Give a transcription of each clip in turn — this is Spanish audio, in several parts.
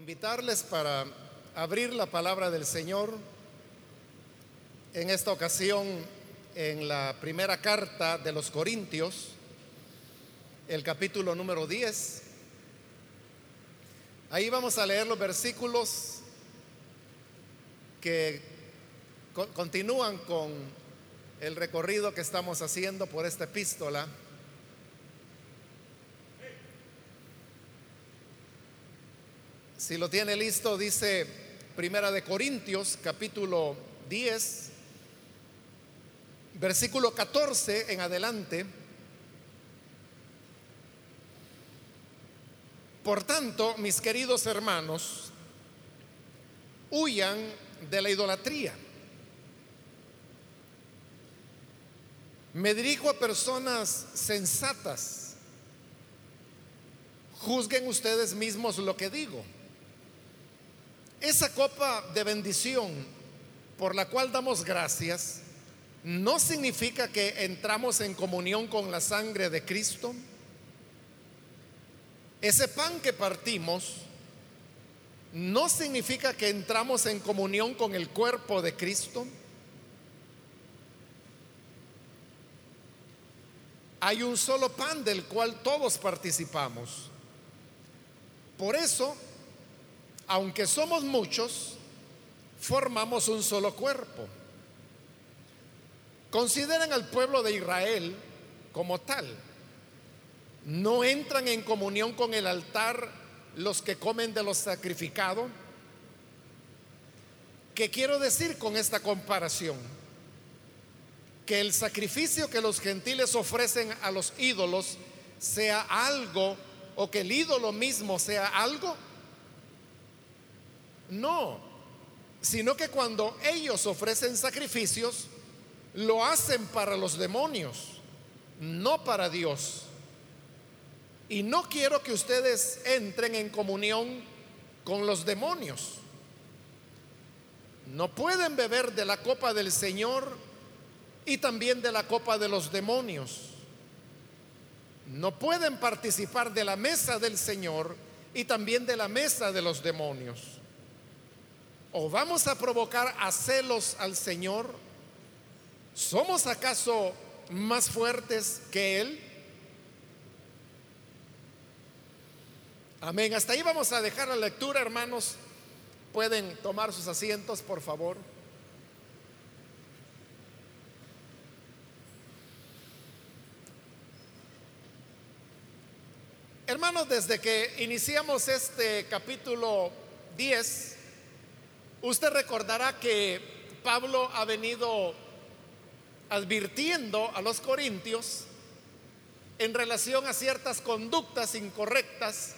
invitarles para abrir la palabra del Señor en esta ocasión en la primera carta de los Corintios, el capítulo número 10. Ahí vamos a leer los versículos que co- continúan con el recorrido que estamos haciendo por esta epístola. Si lo tiene listo, dice Primera de Corintios, capítulo 10, versículo 14 en adelante. Por tanto, mis queridos hermanos, huyan de la idolatría. Me dirijo a personas sensatas. Juzguen ustedes mismos lo que digo. Esa copa de bendición por la cual damos gracias no significa que entramos en comunión con la sangre de Cristo. Ese pan que partimos no significa que entramos en comunión con el cuerpo de Cristo. Hay un solo pan del cual todos participamos. Por eso, aunque somos muchos, formamos un solo cuerpo. Consideren al pueblo de Israel como tal. No entran en comunión con el altar los que comen de lo sacrificado. ¿Qué quiero decir con esta comparación? Que el sacrificio que los gentiles ofrecen a los ídolos sea algo o que el ídolo mismo sea algo. No, sino que cuando ellos ofrecen sacrificios, lo hacen para los demonios, no para Dios. Y no quiero que ustedes entren en comunión con los demonios. No pueden beber de la copa del Señor y también de la copa de los demonios. No pueden participar de la mesa del Señor y también de la mesa de los demonios. ¿O vamos a provocar a celos al Señor? ¿Somos acaso más fuertes que Él? Amén. Hasta ahí vamos a dejar la lectura, hermanos. Pueden tomar sus asientos, por favor. Hermanos, desde que iniciamos este capítulo 10, usted recordará que Pablo ha venido advirtiendo a los corintios en relación a ciertas conductas incorrectas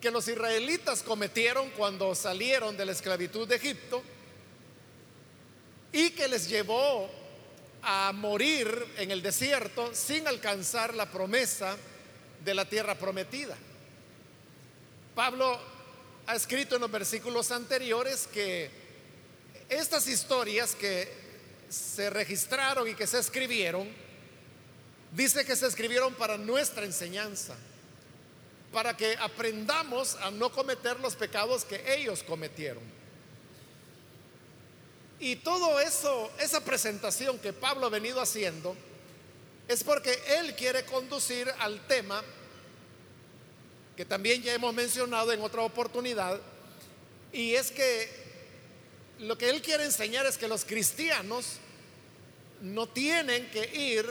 que los israelitas cometieron cuando salieron de la esclavitud de Egipto y que les llevó a morir en el desierto sin alcanzar la promesa de la tierra prometida. Pablo ha escrito en los versículos anteriores que estas historias que se registraron y que se escribieron, dice que se escribieron para nuestra enseñanza, para que aprendamos a no cometer los pecados que ellos cometieron. Y todo eso, esa presentación que Pablo ha venido haciendo, es porque él quiere conducir al tema que también ya hemos mencionado en otra oportunidad, y es que lo que él quiere enseñar es que los cristianos no tienen que ir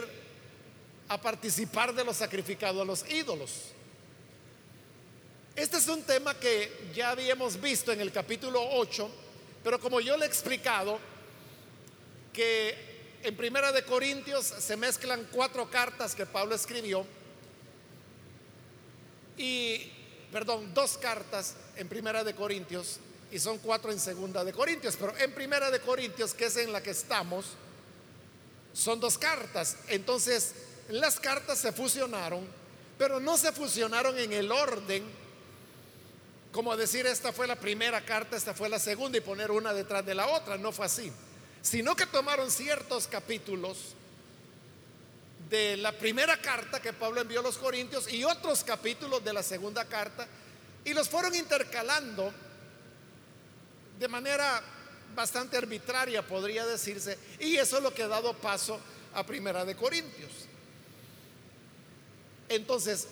a participar de lo sacrificado a los ídolos. Este es un tema que ya habíamos visto en el capítulo 8, pero como yo le he explicado, que en Primera de Corintios se mezclan cuatro cartas que Pablo escribió y, perdón, dos cartas en Primera de Corintios y son cuatro en Segunda de Corintios, pero en Primera de Corintios, que es en la que estamos, son dos cartas. Entonces, las cartas se fusionaron, pero no se fusionaron en el orden, como decir, esta fue la primera carta, esta fue la segunda y poner una detrás de la otra, no fue así, sino que tomaron ciertos capítulos de la primera carta que Pablo envió a los Corintios y otros capítulos de la segunda carta Y los fueron intercalando de manera bastante arbitraria, podría decirse, y eso es lo que ha dado paso a Primera de Corintios. Entonces,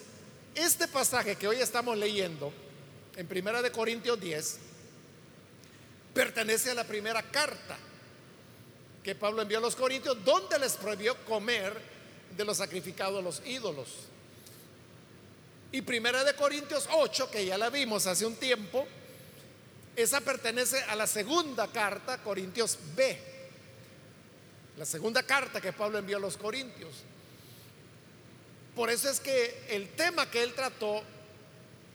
este pasaje que hoy estamos leyendo en Primera de Corintios 10 pertenece a la primera carta que Pablo envió a los Corintios, donde les prohibió comer de los sacrificados a los ídolos. Y Primera de Corintios 8, que ya la vimos hace un tiempo, esa pertenece a la segunda carta, Corintios B. La segunda carta que Pablo envió a los Corintios. Por eso es que el tema que él trató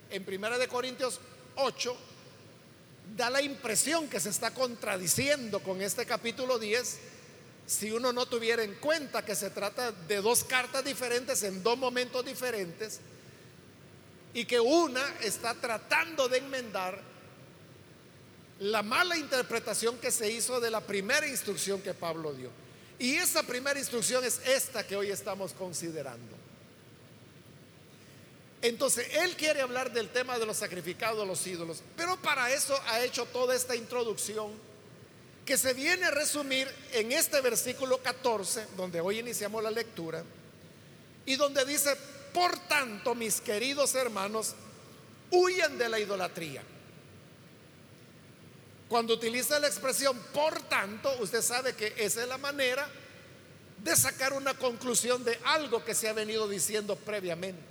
en Primera de Corintios 8 da la impresión que se está contradiciendo con este capítulo 10 si uno no tuviera en cuenta que se trata de dos cartas diferentes en dos momentos diferentes y que una está tratando de enmendar la mala interpretación que se hizo de la primera instrucción que Pablo dio. Y esa primera instrucción es esta que hoy estamos considerando. Entonces, él quiere hablar del tema de los sacrificados los ídolos, pero para eso ha hecho toda esta introducción que se viene a resumir en este versículo 14, donde hoy iniciamos la lectura, y donde dice, por tanto, mis queridos hermanos, huyan de la idolatría. Cuando utiliza la expresión por tanto, usted sabe que esa es la manera de sacar una conclusión de algo que se ha venido diciendo previamente.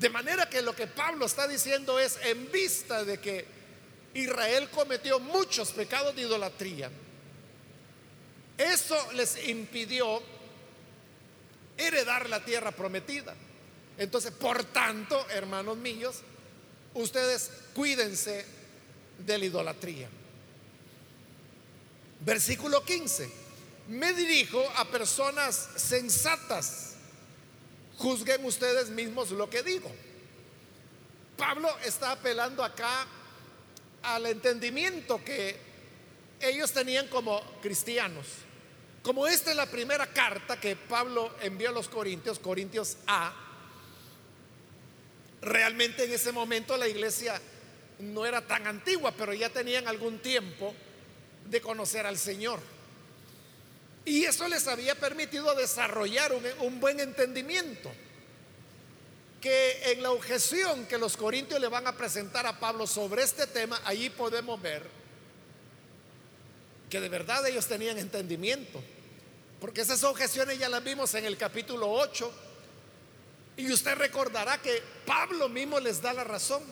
De manera que lo que Pablo está diciendo es en vista de que Israel cometió muchos pecados de idolatría. Eso les impidió heredar la tierra prometida. Entonces, por tanto, hermanos míos, ustedes cuídense de la idolatría. Versículo 15. Me dirijo a personas sensatas. Juzguen ustedes mismos lo que digo. Pablo está apelando acá al entendimiento que ellos tenían como cristianos. Como esta es la primera carta que Pablo envió a los Corintios, Corintios A, realmente en ese momento la iglesia no era tan antigua, pero ya tenían algún tiempo de conocer al Señor. Y eso les había permitido desarrollar un, buen entendimiento. Que en la objeción que los corintios le van a presentar a Pablo sobre este tema, allí podemos ver que de verdad ellos tenían entendimiento. Porque esas objeciones ya las vimos en el capítulo 8. Y usted recordará que Pablo mismo les da la razón.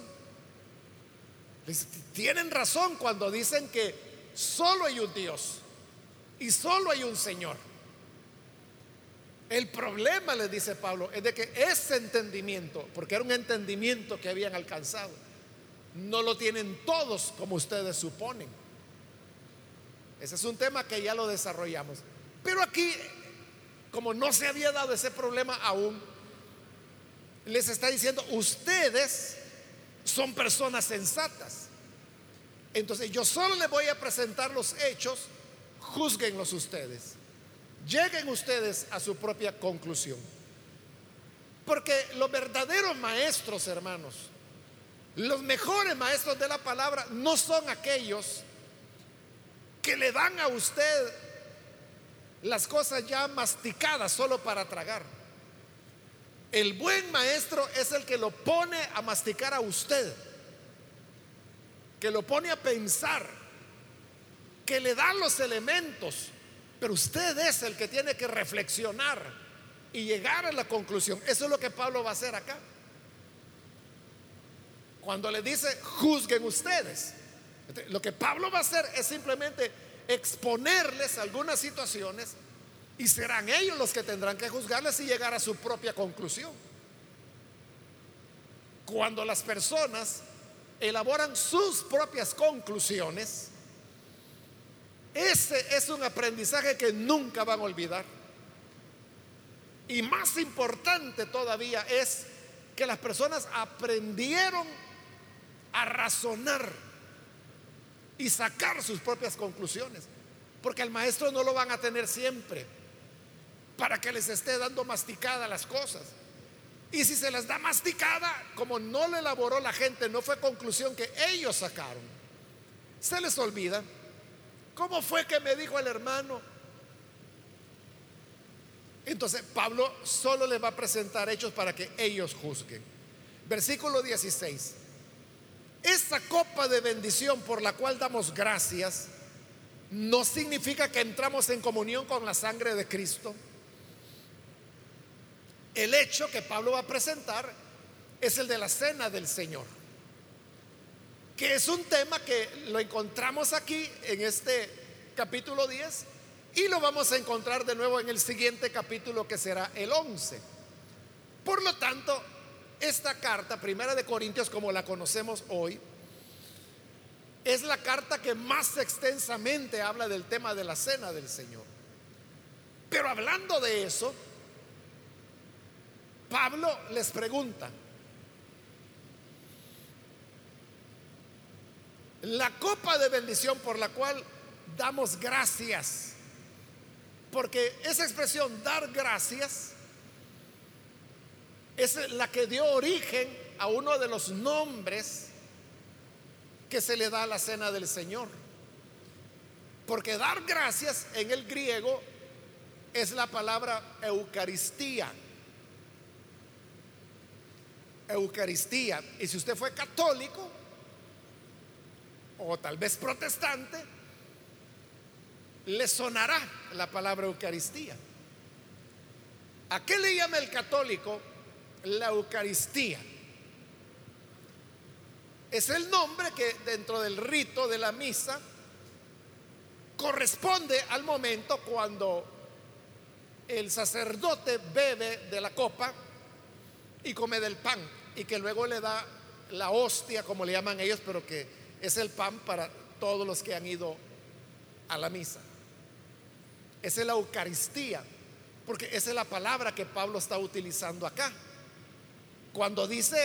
Tienen razón cuando dicen que solo hay un Dios y solo hay un Señor. El problema, les dice Pablo, es de que ese entendimiento, porque era un entendimiento que habían alcanzado, no lo tienen todos como ustedes suponen. Ese es un tema que ya lo desarrollamos. Pero aquí, como no se había dado ese problema aún, les está diciendo, ustedes son personas sensatas. Entonces yo solo les voy a presentar los hechos, juzguenlos ustedes. Lleguen ustedes a su propia conclusión. Porque los verdaderos maestros, hermanos, los mejores maestros de la palabra no son aquellos que le dan a usted las cosas ya masticadas solo para tragar. El buen maestro es el que lo pone a masticar a usted, que lo pone a pensar, que le da los elementos, pero usted es el que tiene que reflexionar y llegar a la conclusión. Eso es lo que Pablo va a hacer acá. Cuando le dice, juzguen ustedes. Lo que Pablo va a hacer es simplemente exponerles algunas situaciones y serán ellos los que tendrán que juzgarles y llegar a su propia conclusión. Cuando las personas elaboran sus propias conclusiones, ese es un aprendizaje que nunca van a olvidar. Y más importante todavía es que las personas aprendieron a razonar y sacar sus propias conclusiones. Porque el maestro no lo van a tener siempre para que les esté dando masticada las cosas. Y si se las da masticada, como no le elaboró la gente, no fue conclusión que ellos sacaron. Se les olvida. ¿Cómo fue que me dijo el hermano? Entonces Pablo solo le va a presentar hechos para que ellos juzguen. Versículo 16. Esta copa de bendición por la cual damos gracias no significa que entramos en comunión con la sangre de Cristo. El hecho que Pablo va a presentar es el de la cena del Señor, que es un tema que lo encontramos aquí en este capítulo 10 y lo vamos a encontrar de nuevo en el siguiente capítulo que será el 11. Por lo tanto, esta carta, primera de Corintios como la conocemos hoy, es la carta que más extensamente habla del tema de la cena del Señor. Pero hablando de eso, Pablo les pregunta, la copa de bendición por la cual damos gracias, porque esa expresión dar gracias es la que dio origen a uno de los nombres que se le da a la cena del Señor. Porque dar gracias en el griego es la palabra Eucaristía. Eucaristía. Y si usted fue católico o tal vez protestante, le sonará la palabra Eucaristía. ¿A qué le llama el católico la Eucaristía? Es el nombre que dentro del rito de la misa corresponde al momento cuando el sacerdote bebe de la copa y come del pan y que luego le da la hostia, como le llaman ellos, pero que es el pan para todos los que han ido a la misa. Es la Eucaristía, porque esa es la palabra que Pablo está utilizando acá. Cuando dice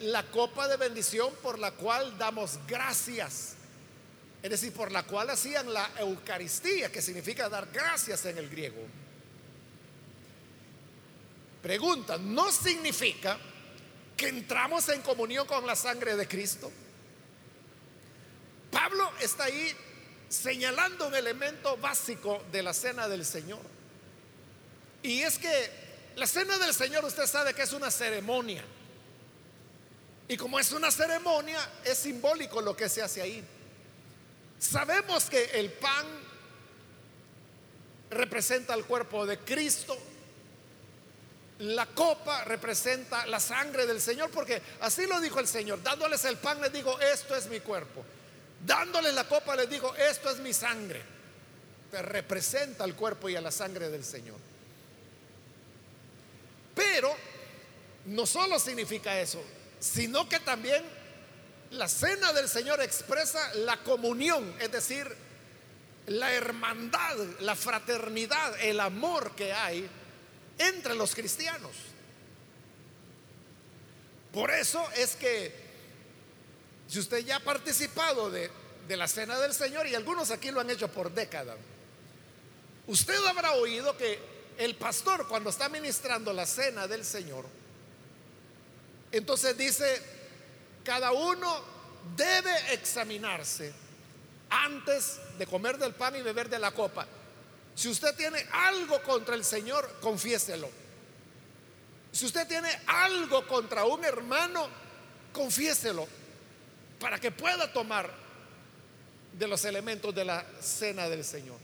la copa de bendición por la cual damos gracias. Es decir, por la cual hacían la Eucaristía, que significa dar gracias en el griego. Pregunta, ¿no significa que entramos en comunión con la sangre de Cristo? Pablo está ahí señalando un elemento básico de la cena del Señor. Y es que la cena del Señor usted sabe que es una ceremonia. Y como es una ceremonia, es simbólico lo que se hace ahí. Sabemos que el pan representa el cuerpo de Cristo. La copa representa la sangre del Señor, porque así lo dijo el Señor. Dándoles el pan les digo, esto es mi cuerpo. Dándoles la copa les digo, esto es mi sangre. Que representa al cuerpo y a la sangre del Señor. Pero no solo significa eso, sino que también la cena del Señor expresa la comunión, es decir, la hermandad, la fraternidad, el amor que hay entre los cristianos. Por eso es que si usted ya ha participado de, de, la cena del Señor, y algunos aquí lo han hecho por décadas, usted habrá oído que el pastor cuando está ministrando la cena del Señor, entonces dice, cada uno debe examinarse antes de comer del pan y beber de la copa. Si usted tiene algo contra el Señor, confiéselo. Si usted tiene algo contra un hermano, confiéselo para que pueda tomar de los elementos de la cena del Señor.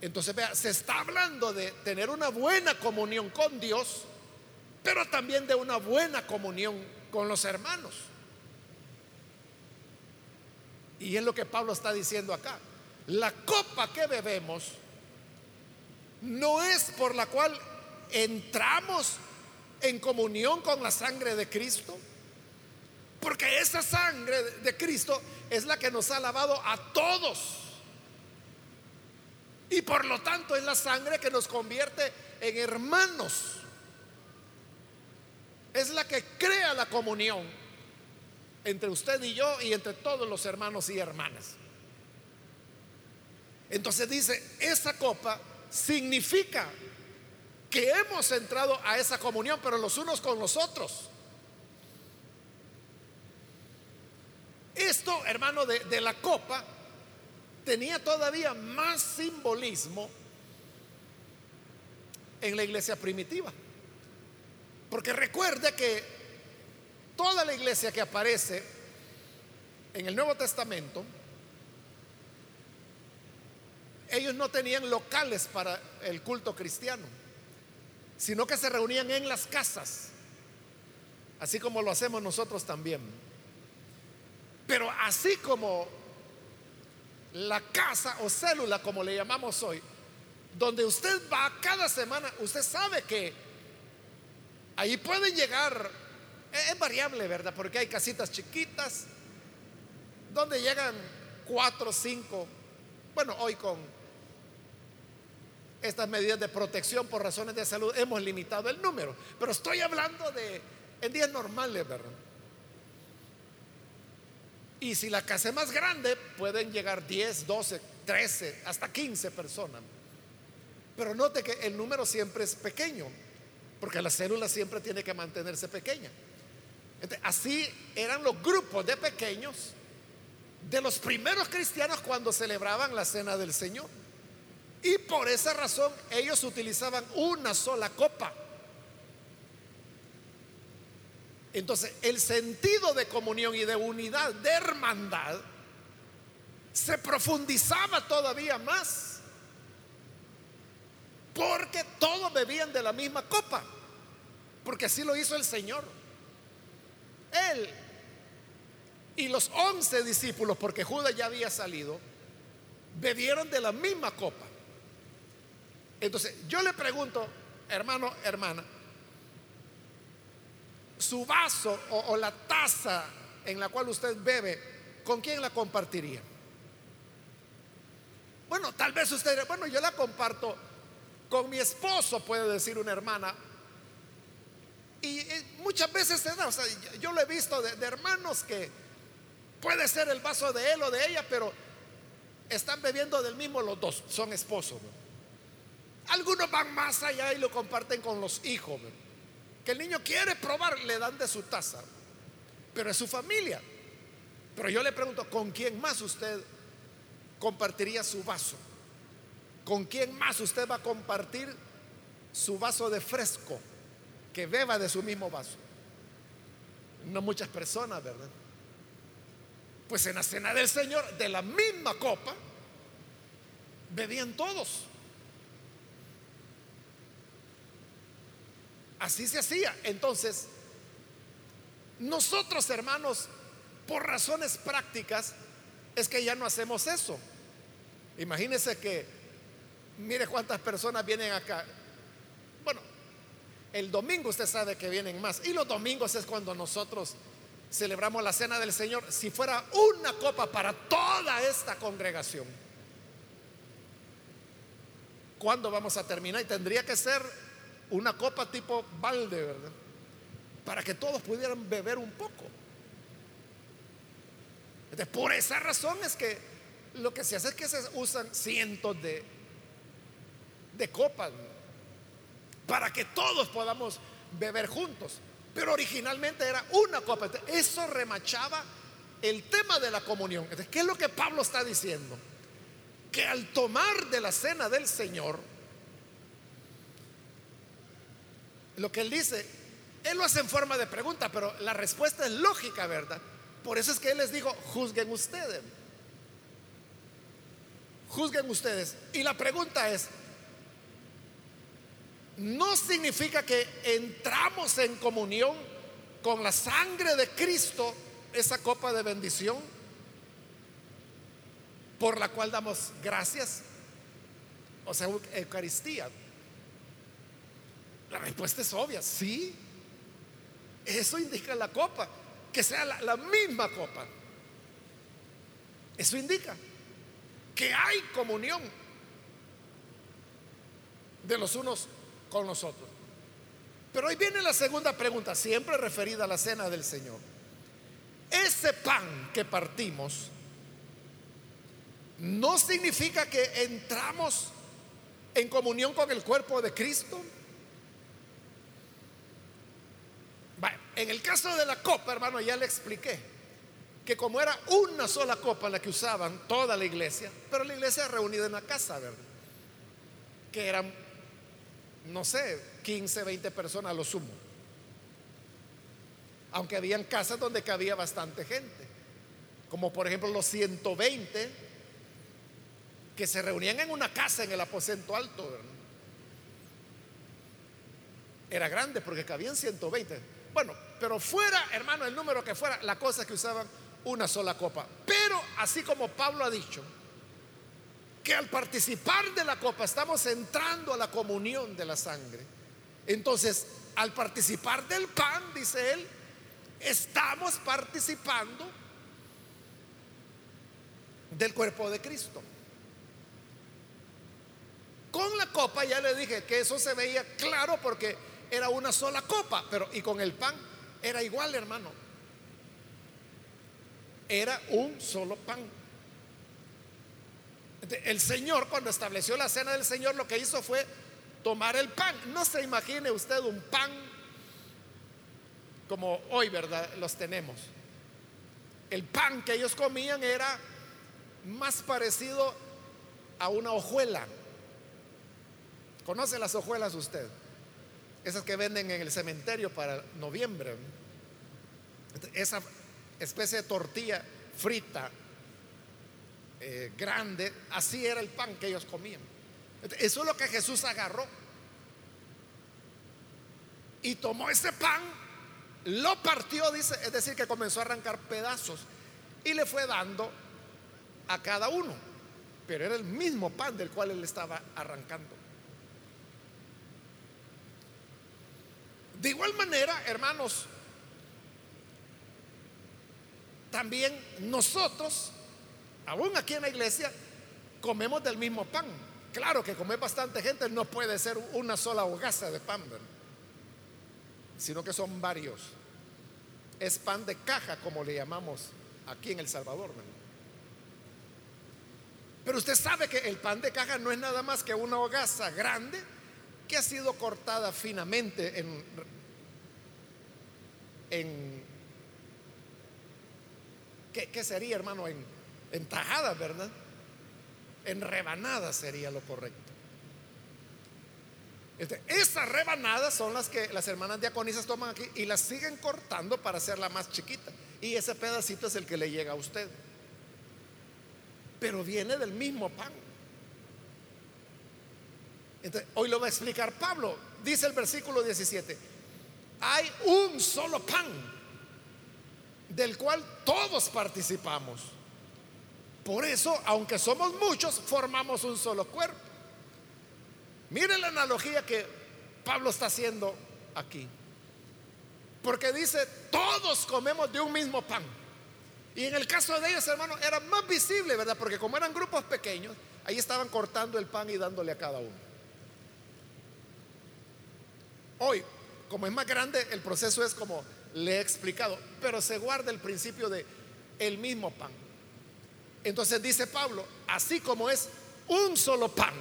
Entonces, vea, se está hablando de tener una buena comunión con Dios pero también de una buena comunión con los hermanos. Y es lo que Pablo está diciendo acá. La copa que bebemos no es por la cual entramos en comunión con la sangre de Cristo, porque esa sangre de Cristo es la que nos ha lavado a todos. Y por lo tanto es la sangre que nos convierte en hermanos es la que crea la comunión entre usted y yo y entre todos los hermanos y hermanas. Entonces dice, esa copa significa que hemos entrado a esa comunión, pero los unos con los otros. Esto, hermano, de, la copa tenía todavía más simbolismo en la iglesia primitiva. Porque recuerde que toda la iglesia que aparece en el Nuevo Testamento, ellos no tenían locales para el culto cristiano, sino que se reunían en las casas, así como lo hacemos nosotros también. Pero así como la casa o célula, como le llamamos hoy, donde usted va cada semana, usted sabe que ahí pueden llegar, es variable, ¿verdad? Porque hay casitas chiquitas, donde llegan cuatro, cinco, bueno, hoy con estas medidas de protección por razones de salud hemos limitado el número, pero estoy hablando de en días normales, ¿verdad? Y si la casa es más grande, pueden llegar 10, 12, 13, hasta 15 personas. Pero note que el número siempre es pequeño, porque la célula siempre tiene que mantenerse pequeña. así eran los grupos de pequeños de los primeros cristianos cuando celebraban la cena del Señor. Y por esa razón ellos utilizaban una sola copa. Entonces, el sentido de comunión y de unidad, de hermandad, se profundizaba todavía más porque todos bebían de la misma copa, porque así lo hizo el Señor. Él y los once discípulos, porque Judas ya había salido, bebieron de la misma copa. Entonces, yo le pregunto, hermano, hermana, su vaso o, la taza en la cual usted bebe, ¿con quién la compartiría? Bueno, tal vez usted, bueno, yo la comparto con mi esposo, puede decir una hermana. Y, muchas veces se da, o sea, yo lo he visto de, hermanos que puede ser el vaso de él o de ella, pero están bebiendo del mismo los dos, son esposos. Algunos van más allá y lo comparten con los hijos. Que el niño quiere probar, le dan de su taza, pero es su familia. Pero yo le pregunto, ¿con quién más usted compartiría su vaso? ¿Con quién más usted va a compartir su vaso de fresco? Que beba de su mismo vaso. No muchas personas, ¿verdad? Pues en la cena del Señor, de la misma copa, bebían todos. Así se hacía. Entonces, nosotros hermanos, por razones prácticas, es que ya no hacemos eso. Imagínense que Mire cuántas personas vienen acá. Bueno, el domingo usted sabe que vienen más. Y los domingos es cuando nosotros celebramos la cena del Señor. Si fuera una copa para toda esta congregación, ¿cuándo vamos a terminar? Y tendría que ser una copa tipo balde, ¿verdad? Para que todos pudieran beber un poco. por esa razón es que lo que se hace es que se usan cientos de de copas para que todos podamos beber juntos. Pero originalmente era una copa. Eso remachaba el tema de la comunión. ¿Qué es lo que Pablo está diciendo? Que al tomar de la cena del Señor, lo que él dice, él lo hace en forma de pregunta, pero la respuesta es lógica, ¿verdad? Por eso es que él les dijo, juzguen ustedes. Juzguen ustedes. Y la pregunta es, no significa que entramos en comunión con la sangre de Cristo, esa copa de bendición, por la cual damos gracias, o sea, Eucaristía. La respuesta es obvia, sí. Eso indica la copa, que sea la, misma copa. Eso indica que hay comunión de los unos con nosotros. Pero hoy viene la segunda pregunta, siempre referida a la cena del Señor. Ese pan que partimos no significa que entramos en comunión con el cuerpo de Cristo. En el caso de la copa, hermano, ya le expliqué que como era una sola copa la que usaban toda la iglesia, pero la iglesia reunida en la casa, ¿verdad? Que eran, no sé, 15, 20 personas a lo sumo. Aunque habían casas donde cabía bastante gente, como por ejemplo los 120 que se reunían en una casa en el aposento alto. Era grande porque cabían 120. Bueno, pero fuera, hermano, el número que fuera, la cosa es que usaban una sola copa. Pero así como Pablo ha dicho, que al participar de la copa estamos entrando a la comunión de la sangre. Entonces, al participar del pan, dice él, estamos participando del cuerpo de Cristo. Con la copa ya le dije que eso se veía claro porque era una sola copa, pero y con el pan era igual, hermano. Era un solo pan. El Señor cuando estableció la cena del Señor lo que hizo fue tomar el pan. No se imagine usted un pan como hoy, ¿verdad? Los tenemos. El pan que ellos comían era más parecido a una hojuela. ¿Conoce las hojuelas usted? Esas que venden en el cementerio para noviembre. Esa especie de tortilla frita eh, grande, así era el pan que ellos comían. Eso es lo que Jesús agarró. Y tomó ese pan, lo partió, dice, es decir, que comenzó a arrancar pedazos y le fue dando a cada uno. Pero era el mismo pan del cual él estaba arrancando. De igual manera, hermanos, también nosotros, aún aquí en la iglesia, comemos del mismo pan. Claro que comer bastante gente no puede ser una sola hogaza de pan, sino que son varios. Es pan de caja, como le llamamos aquí en El Salvador. Pero usted sabe que el pan de caja no es nada más que una hogaza grande que ha sido cortada finamente en, en ¿qué, sería, hermano? En, en tajadas, ¿verdad? En rebanadas sería lo correcto. Este, esas rebanadas son las que las hermanas diaconisas toman aquí y las siguen cortando para hacerla más chiquita. Y ese pedacito es el que le llega a usted. Pero viene del mismo pan hoy lo va a explicar Pablo. Dice el versículo 17, hay un solo pan del cual todos participamos. Por eso, aunque somos muchos, formamos un solo cuerpo. Mire la analogía que Pablo está haciendo aquí. Porque dice, todos comemos de un mismo pan. Y en el caso de ellos, hermanos, era más visible, ¿verdad? Porque como eran grupos pequeños, ahí estaban cortando el pan y dándole a cada uno. Hoy, como es más grande, el proceso es como le he explicado, pero se guarda el principio de el mismo pan. Entonces dice Pablo, así como es un solo pan,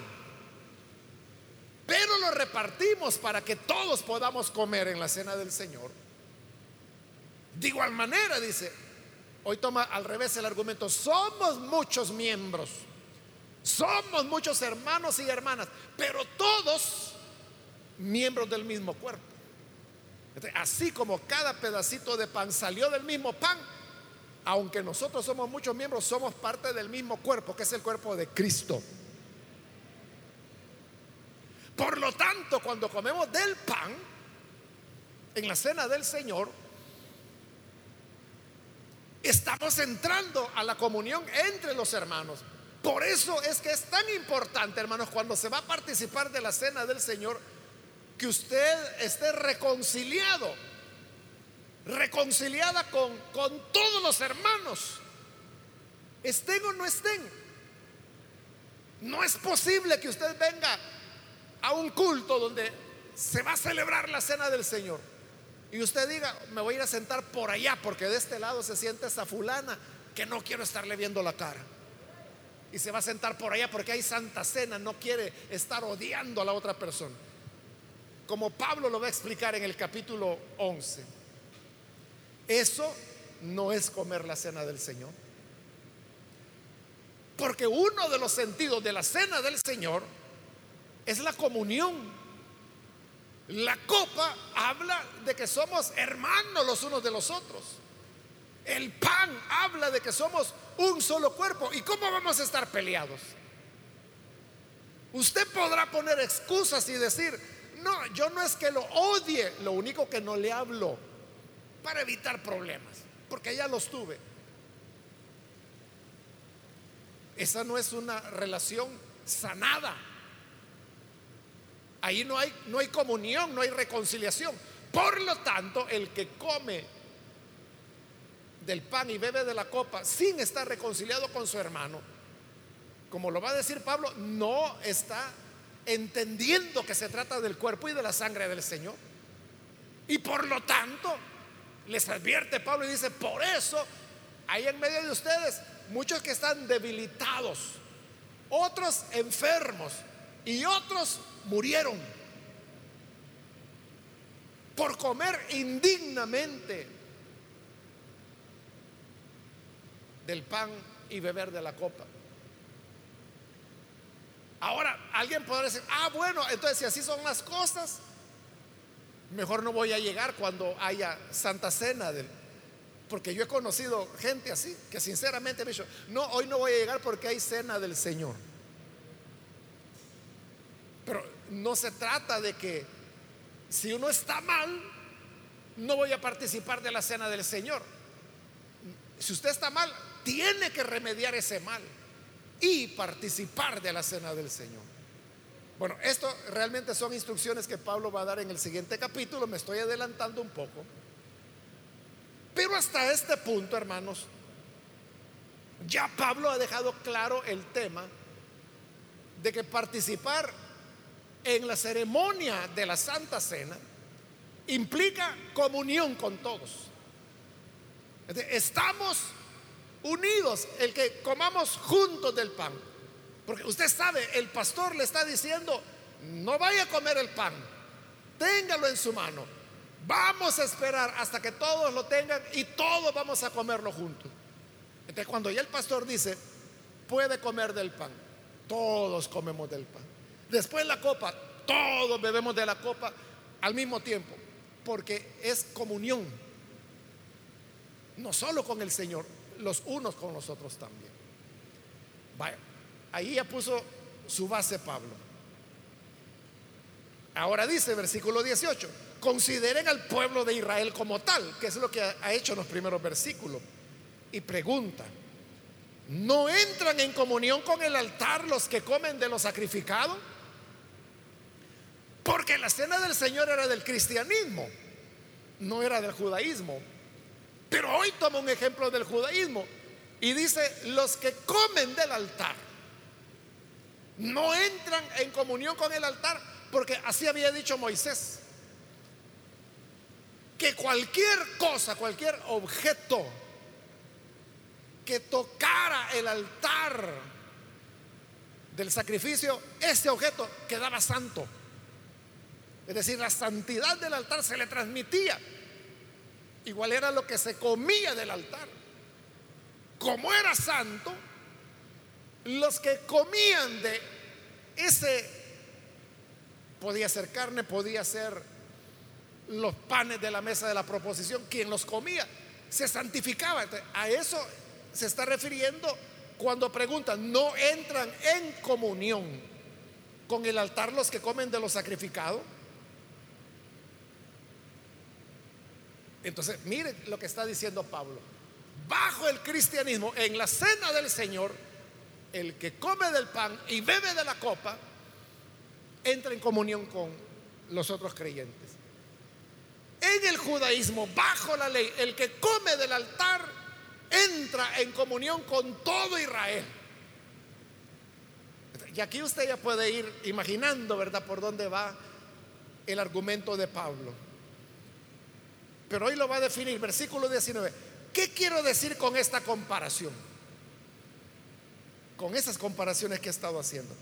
pero lo repartimos para que todos podamos comer en la cena del Señor. De igual manera, dice, hoy toma al revés el argumento, somos muchos miembros, somos muchos hermanos y hermanas, pero todos miembros del mismo cuerpo. Así como cada pedacito de pan salió del mismo pan, aunque nosotros somos muchos miembros, somos parte del mismo cuerpo, que es el cuerpo de Cristo. Por lo tanto, cuando comemos del pan, en la cena del Señor, estamos entrando a la comunión entre los hermanos. Por eso es que es tan importante, hermanos, cuando se va a participar de la cena del Señor, que usted esté reconciliado, reconciliada con, con todos los hermanos, estén o no estén. No es posible que usted venga a un culto donde se va a celebrar la cena del Señor y usted diga, me voy a ir a sentar por allá porque de este lado se siente esa fulana que no quiero estarle viendo la cara. Y se va a sentar por allá porque hay santa cena, no quiere estar odiando a la otra persona como Pablo lo va a explicar en el capítulo 11. Eso no es comer la cena del Señor. Porque uno de los sentidos de la cena del Señor es la comunión. La copa habla de que somos hermanos los unos de los otros. El pan habla de que somos un solo cuerpo. ¿Y cómo vamos a estar peleados? Usted podrá poner excusas y decir, no, yo no es que lo odie, lo único que no le hablo para evitar problemas, porque ya los tuve. Esa no es una relación sanada. Ahí no hay, no hay comunión, no hay reconciliación. Por lo tanto, el que come del pan y bebe de la copa sin estar reconciliado con su hermano, como lo va a decir Pablo, no está entendiendo que se trata del cuerpo y de la sangre del Señor. Y por lo tanto, les advierte Pablo y dice, por eso hay en medio de ustedes muchos que están debilitados, otros enfermos y otros murieron por comer indignamente del pan y beber de la copa. Ahora, alguien podrá decir, ah, bueno, entonces si así son las cosas, mejor no voy a llegar cuando haya Santa Cena porque yo he conocido gente así, que sinceramente me ha dicho, no, hoy no voy a llegar porque hay cena del Señor. Pero no se trata de que si uno está mal, no voy a participar de la cena del Señor. Si usted está mal, tiene que remediar ese mal y participar de la cena del Señor. Bueno, esto realmente son instrucciones que Pablo va a dar en el siguiente capítulo, me estoy adelantando un poco. Pero hasta este punto, hermanos, ya Pablo ha dejado claro el tema de que participar en la ceremonia de la Santa Cena implica comunión con todos. Estamos unidos, el que comamos juntos del pan. Porque usted sabe, el pastor le está diciendo, no vaya a comer el pan, téngalo en su mano. Vamos a esperar hasta que todos lo tengan y todos vamos a comerlo juntos. Entonces cuando ya el pastor dice, puede comer del pan, todos comemos del pan. Después la copa, todos bebemos de la copa al mismo tiempo, porque es comunión, no solo con el Señor, los unos con los otros también. Vaya, ahí ya puso su base Pablo. Ahora dice, versículo 18, consideren al pueblo de Israel como tal, que es lo que ha hecho en los primeros versículos. Y pregunta, ¿no entran en comunión con el altar los que comen de lo sacrificado? Porque la cena del Señor era del cristianismo, no era del judaísmo. Pero hoy toma un ejemplo del judaísmo y dice, los que comen del altar no entran en comunión con el altar, porque así había dicho Moisés que cualquier cosa, cualquier objeto que tocara el altar del sacrificio, ese objeto quedaba santo. Es decir, la santidad del altar se le transmitía. Igual era lo que se comía del altar. Como era santo, los que comían de ese, podía ser carne, podía ser los panes de la mesa de la proposición, quien los comía se santificaba. a eso se está refiriendo cuando preguntan, no entran en comunión con el altar los que comen de lo sacrificado. Entonces, mire lo que está diciendo Pablo. Bajo el cristianismo, en la cena del Señor, el que come del pan y bebe de la copa, entra en comunión con los otros creyentes. En el judaísmo, bajo la ley, el que come del altar entra en comunión con todo Israel. Y aquí usted ya puede ir imaginando, ¿verdad?, por dónde va el argumento de Pablo. Pero hoy lo va a definir, versículo 19. ¿Qué quiero decir con esta comparación? Con esas comparaciones que he estado haciendo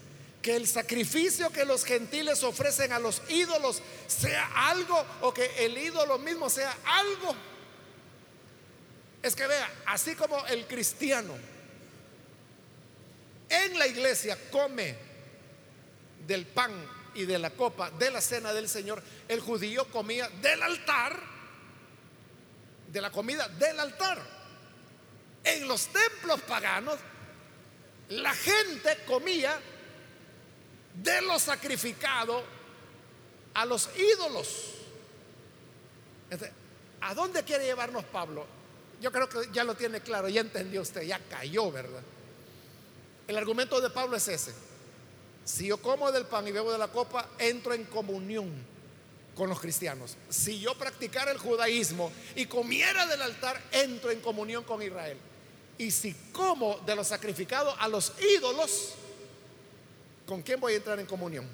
que el sacrificio que los gentiles ofrecen a los ídolos sea algo o que el ídolo mismo sea algo. Es que vea, así como el cristiano en la iglesia come del pan y de la copa de la cena del Señor, el judío comía del altar, de la comida del altar. En los templos paganos, la gente comía de lo sacrificado a los ídolos. ¿A dónde quiere llevarnos Pablo? Yo creo que ya lo tiene claro, ya entendió usted, ya cayó, ¿verdad? El argumento de Pablo es ese. Si yo como del pan y bebo de la copa, entro en comunión con los cristianos. Si yo practicara el judaísmo y comiera del altar, entro en comunión con Israel. Y si como de lo sacrificado a los ídolos, ¿con quién voy a entrar en comunión?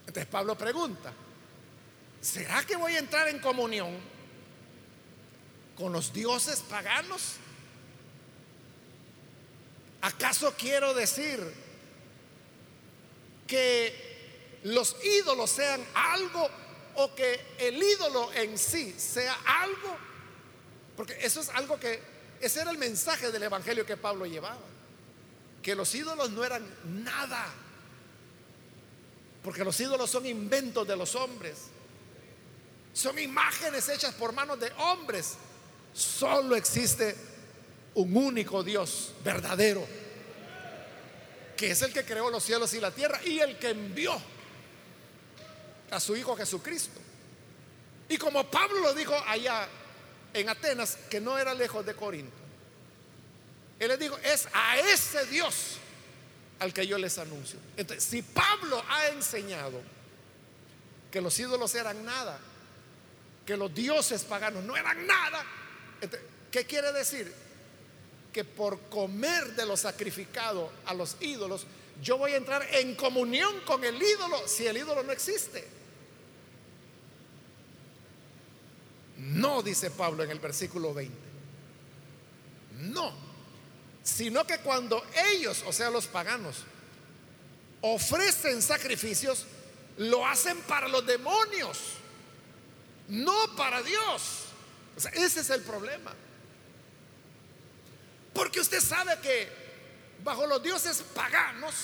Entonces Pablo pregunta, ¿será que voy a entrar en comunión con los dioses paganos? ¿Acaso quiero decir que los ídolos sean algo o que el ídolo en sí sea algo? Porque eso es algo que, ese era el mensaje del Evangelio que Pablo llevaba, que los ídolos no eran nada, porque los ídolos son inventos de los hombres, son imágenes hechas por manos de hombres, solo existe un único Dios verdadero, que es el que creó los cielos y la tierra y el que envió a su Hijo Jesucristo. Y como Pablo lo dijo allá en Atenas, que no era lejos de Corinto, él les dijo, es a ese Dios al que yo les anuncio. Entonces, si Pablo ha enseñado que los ídolos eran nada, que los dioses paganos no eran nada, ¿qué quiere decir? que por comer de lo sacrificado a los ídolos, yo voy a entrar en comunión con el ídolo si el ídolo no existe. No, dice Pablo en el versículo 20. No, sino que cuando ellos, o sea, los paganos, ofrecen sacrificios, lo hacen para los demonios, no para Dios. ese es el problema. Porque usted sabe que bajo los dioses paganos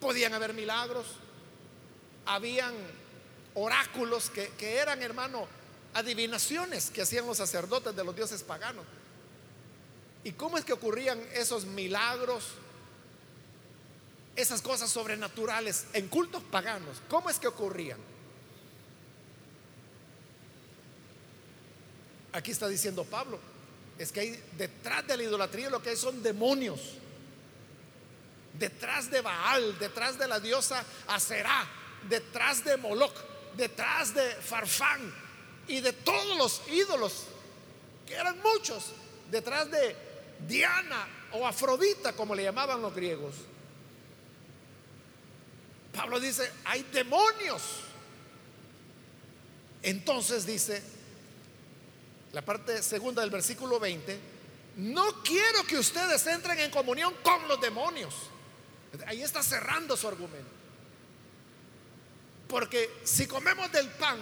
podían haber milagros, habían oráculos que, eran, hermano, adivinaciones que hacían los sacerdotes de los dioses paganos. ¿Y cómo es que ocurrían esos milagros, esas cosas sobrenaturales en cultos paganos? ¿Cómo es que ocurrían? Aquí está diciendo Pablo, es que hay detrás de la idolatría lo que hay son demonios. Detrás de Baal, detrás de la diosa Aserá, detrás de Moloch, detrás de Farfán y de todos los ídolos, que eran muchos, detrás de Diana o Afrodita, como le llamaban los griegos. Pablo dice, hay demonios. Entonces dice, la parte segunda del versículo 20, no quiero que ustedes entren en comunión con los demonios. Ahí está cerrando su argumento. Porque si comemos del pan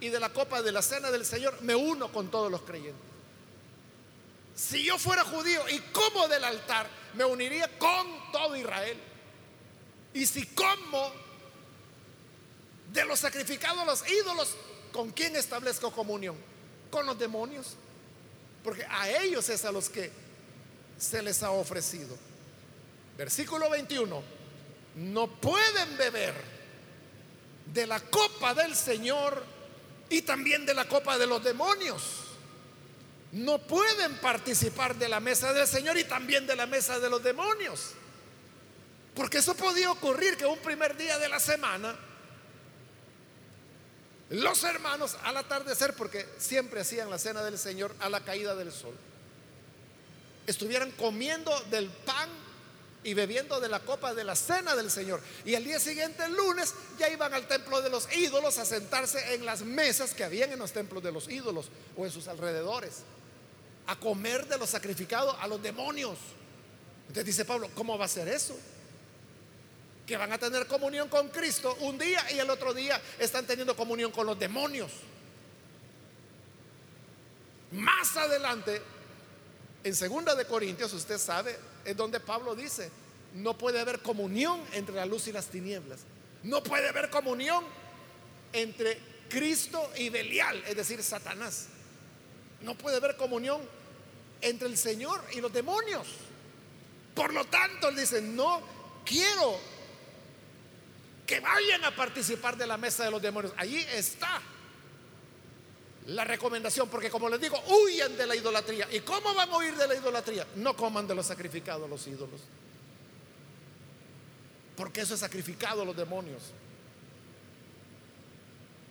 y de la copa de la cena del Señor, me uno con todos los creyentes. Si yo fuera judío y como del altar, me uniría con todo Israel. Y si como de los sacrificados a los ídolos, ¿con quién establezco comunión? con los demonios, porque a ellos es a los que se les ha ofrecido. Versículo 21, no pueden beber de la copa del Señor y también de la copa de los demonios. No pueden participar de la mesa del Señor y también de la mesa de los demonios. Porque eso podía ocurrir que un primer día de la semana los hermanos al atardecer, porque siempre hacían la cena del Señor a la caída del sol, estuvieran comiendo del pan y bebiendo de la copa de la cena del Señor. Y el día siguiente, el lunes, ya iban al templo de los ídolos a sentarse en las mesas que habían en los templos de los ídolos o en sus alrededores, a comer de lo sacrificado a los demonios. Entonces dice Pablo, ¿cómo va a ser eso? que van a tener comunión con Cristo un día y el otro día están teniendo comunión con los demonios. Más adelante, en segunda de Corintios, usted sabe, es donde Pablo dice, no puede haber comunión entre la luz y las tinieblas. No puede haber comunión entre Cristo y Belial, es decir, Satanás. No puede haber comunión entre el Señor y los demonios. Por lo tanto, él dice, no quiero que vayan a participar de la mesa de los demonios. Allí está la recomendación, porque como les digo, huyan de la idolatría. ¿Y cómo van a huir de la idolatría? No coman de los sacrificados los ídolos. Porque eso es sacrificado a los demonios.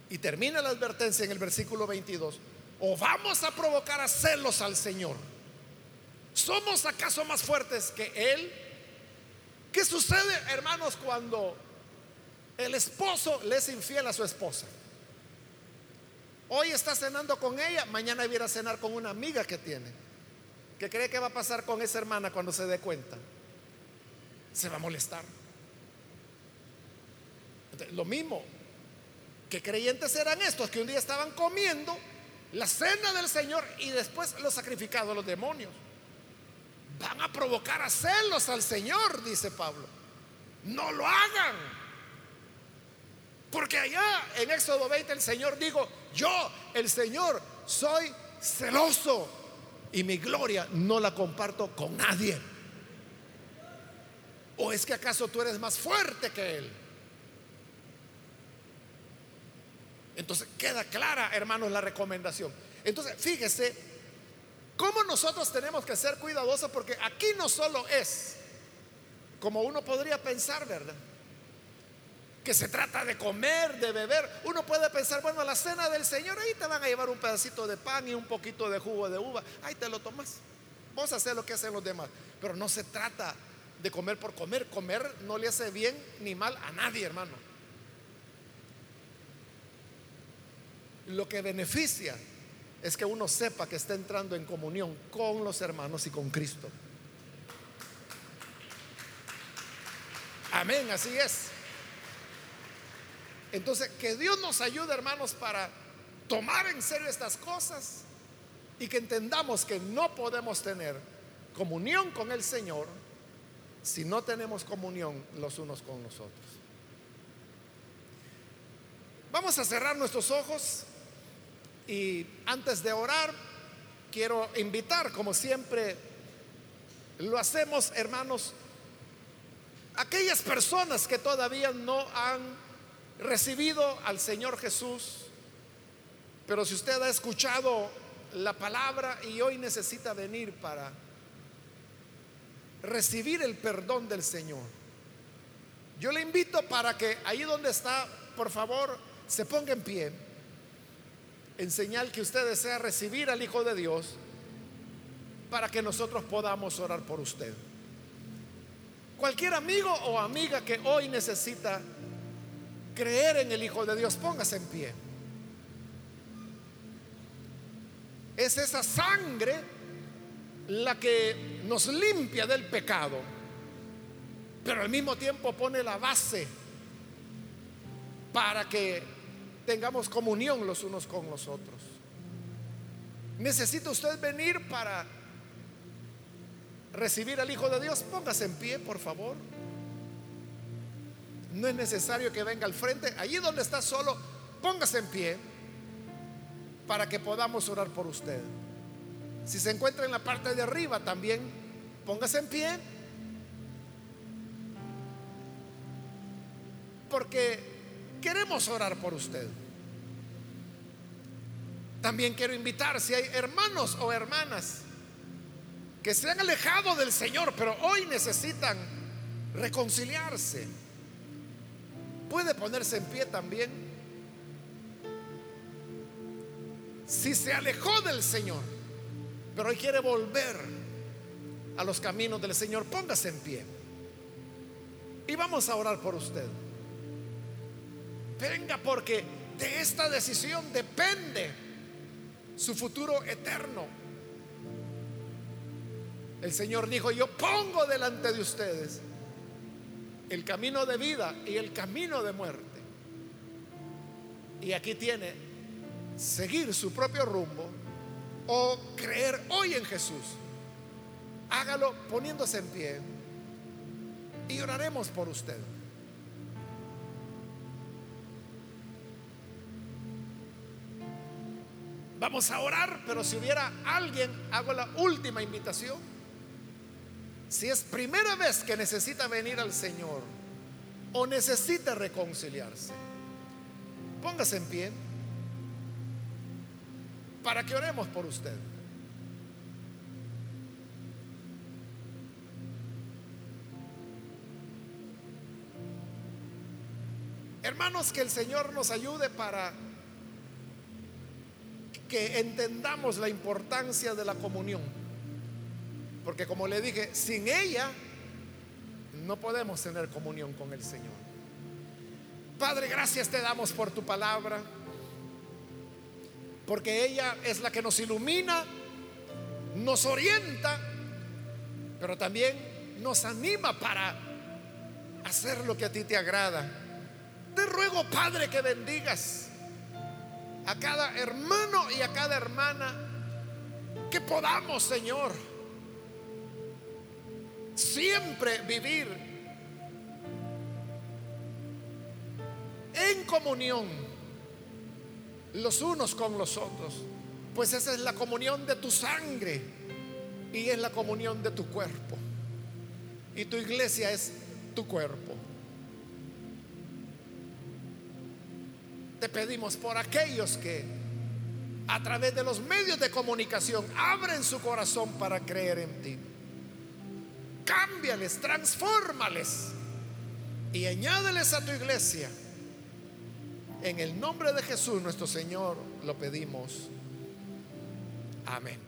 Y termina la advertencia en el versículo 22. O vamos a provocar a celos al Señor. ¿Somos acaso más fuertes que Él? ¿Qué sucede, hermanos, cuando el esposo le es infiel a su esposa? Hoy está cenando con ella, mañana viene a cenar con una amiga que tiene. ¿Qué cree que va a pasar con esa hermana cuando se dé cuenta? Se va a molestar. Lo mismo, que creyentes eran estos que un día estaban comiendo la cena del Señor y después lo sacrificado a los demonios. Van a provocar a celos al Señor, dice Pablo. No lo hagan. Porque allá en Éxodo 20 el Señor dijo, yo, el Señor, soy celoso y mi gloria no la comparto con nadie. ¿O es que acaso tú eres más fuerte que Él? Entonces queda clara, hermanos, la recomendación. Entonces, fíjese cómo nosotros tenemos que ser cuidadosos porque aquí no solo es como uno podría pensar, ¿verdad? Que se trata de comer, de beber. Uno puede pensar, bueno, a la cena del Señor, ahí te van a llevar un pedacito de pan y un poquito de jugo de uva. Ahí te lo tomas. Vos haces lo que hacen los demás. Pero no se trata de comer por comer. Comer no le hace bien ni mal a nadie, hermano. Lo que beneficia es que uno sepa que está entrando en comunión con los hermanos y con Cristo. Amén, así es. Entonces, que Dios nos ayude, hermanos, para tomar en serio estas cosas y que entendamos que no podemos tener comunión con el Señor si no tenemos comunión los unos con los otros. Vamos a cerrar nuestros ojos y antes de orar, quiero invitar, como siempre lo hacemos, hermanos, aquellas personas que todavía no han recibido al Señor Jesús, pero si usted ha escuchado la palabra y hoy necesita venir para recibir el perdón del Señor, yo le invito para que ahí donde está, por favor, se ponga en pie en señal que usted desea recibir al Hijo de Dios para que nosotros podamos orar por usted. Cualquier amigo o amiga que hoy necesita creer en el Hijo de Dios, póngase en pie. Es esa sangre la que nos limpia del pecado, pero al mismo tiempo pone la base para que tengamos comunión los unos con los otros. ¿Necesita usted venir para recibir al Hijo de Dios? Póngase en pie, por favor. No es necesario que venga al frente. Allí donde está solo, póngase en pie para que podamos orar por usted. Si se encuentra en la parte de arriba también, póngase en pie. Porque queremos orar por usted. También quiero invitar si hay hermanos o hermanas que se han alejado del Señor, pero hoy necesitan reconciliarse. Puede ponerse en pie también. Si se alejó del Señor, pero hoy quiere volver a los caminos del Señor, póngase en pie. Y vamos a orar por usted. Venga porque de esta decisión depende su futuro eterno. El Señor dijo, yo pongo delante de ustedes el camino de vida y el camino de muerte. Y aquí tiene seguir su propio rumbo o creer hoy en Jesús, hágalo poniéndose en pie y oraremos por usted. Vamos a orar, pero si hubiera alguien, hago la última invitación. Si es primera vez que necesita venir al Señor o necesita reconciliarse, póngase en pie para que oremos por usted. Hermanos, que el Señor nos ayude para que entendamos la importancia de la comunión. Porque como le dije, sin ella no podemos tener comunión con el Señor. Padre, gracias te damos por tu palabra, porque ella es la que nos ilumina, nos orienta, pero también nos anima para hacer lo que a ti te agrada. Te ruego, Padre, que bendigas a cada hermano y a cada hermana que podamos, Señor, siempre vivir en comunión los unos con los otros, pues esa es la comunión de tu sangre y es la comunión de tu cuerpo. Y tu iglesia es tu cuerpo. te pedimos por aquellos que a través de los medios de comunicación abren su corazón para creer en ti. Cámbiales, transfórmales y añádeles a tu iglesia. En el nombre de Jesús nuestro Señor lo pedimos. Amén.